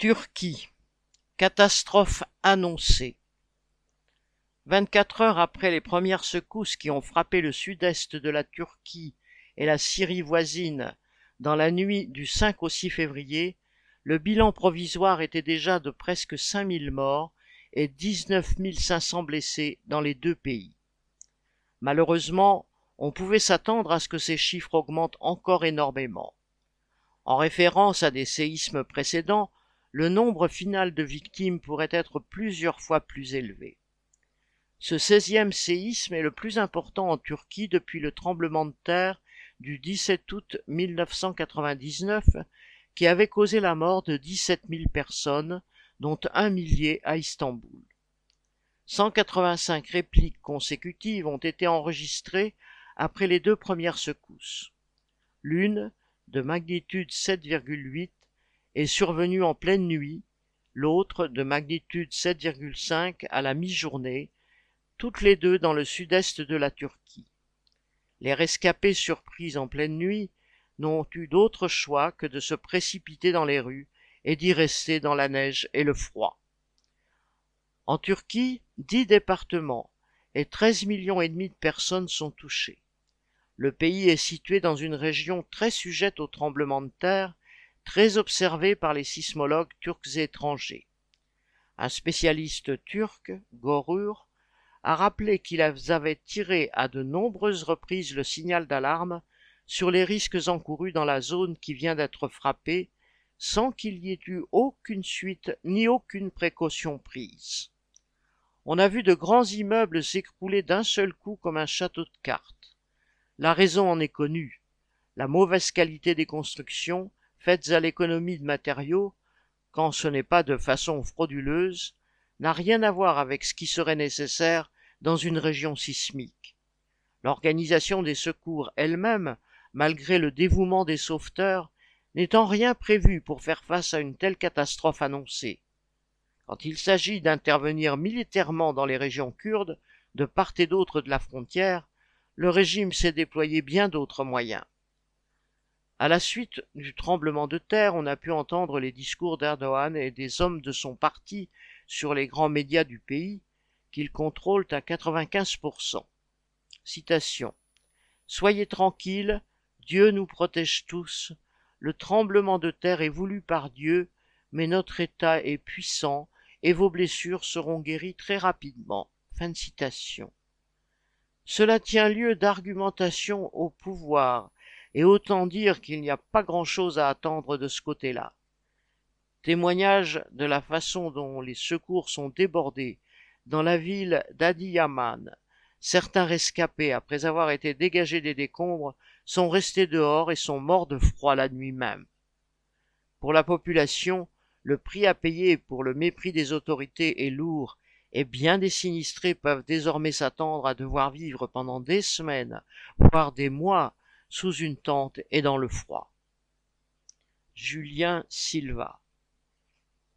Turquie. Catastrophe annoncée. 24 heures après les premières secousses qui ont frappé le sud-est de la Turquie et la Syrie voisine dans la nuit du 5 au 6 février, le bilan provisoire était déjà de presque 5000 morts et 19 500 blessés dans les deux pays. Malheureusement, on pouvait s'attendre à ce que ces chiffres augmentent encore énormément. En référence à des séismes précédents, le nombre final de victimes pourrait être plusieurs fois plus élevé. Ce 16e séisme est le plus important en Turquie depuis le tremblement de terre du 17 août 1999 qui avait causé la mort de 17 000 personnes, dont un millier à Istanbul. 185 répliques consécutives ont été enregistrées après les deux premières secousses. L'une, de magnitude 7,8, est survenue en pleine nuit, l'autre, de magnitude 7,5, à la mi-journée, toutes les deux dans le sud-est de la Turquie. Les rescapés surpris en pleine nuit n'ont eu d'autre choix que de se précipiter dans les rues et d'y rester dans la neige et le froid. En Turquie, dix départements et treize millions et demi de personnes sont touchées. Le pays est situé dans une région très sujette aux tremblements de terre, très observée par les sismologues turcs et étrangers. Un spécialiste turc, Gorur, a rappelé qu'ils avaient tiré à de nombreuses reprises le signal d'alarme sur les risques encourus dans la zone qui vient d'être frappée, sans qu'il y ait eu aucune suite ni aucune précaution prise. On a vu de grands immeubles s'écrouler d'un seul coup comme un château de cartes. La raison en est connue. La mauvaise qualité des constructions, faites à l'économie de matériaux, quand ce n'est pas de façon frauduleuse, n'a rien à voir avec ce qui serait nécessaire dans une région sismique. L'organisation des secours elle-même malgré le dévouement des sauveteurs, n'étant rien prévu pour faire face à une telle catastrophe annoncée. Quand il s'agit d'intervenir militairement dans les régions kurdes, de part et d'autre de la frontière, le régime s'est déployé bien d'autres moyens. À la suite du tremblement de terre, on a pu entendre les discours d'Erdogan et des hommes de son parti sur les grands médias du pays, qu'ils contrôlent à 95%. Citation. Soyez tranquilles, Dieu nous protège tous. Le tremblement de terre est voulu par Dieu, mais notre État est puissant et vos blessures seront guéries très rapidement. Cela tient lieu d'argumentation au pouvoir, et autant dire qu'il n'y a pas grand-chose à attendre de ce côté-là. Témoignage de la façon dont les secours sont débordés dans la ville d'Adiyaman, Certains rescapés, après avoir été dégagés des décombres, sont restés dehors et sont morts de froid la nuit même. Pour la population, le prix à payer pour le mépris des autorités est lourd, et bien des sinistrés peuvent désormais s'attendre à devoir vivre pendant des semaines, voire des mois, sous une tente et dans le froid. Julien Silva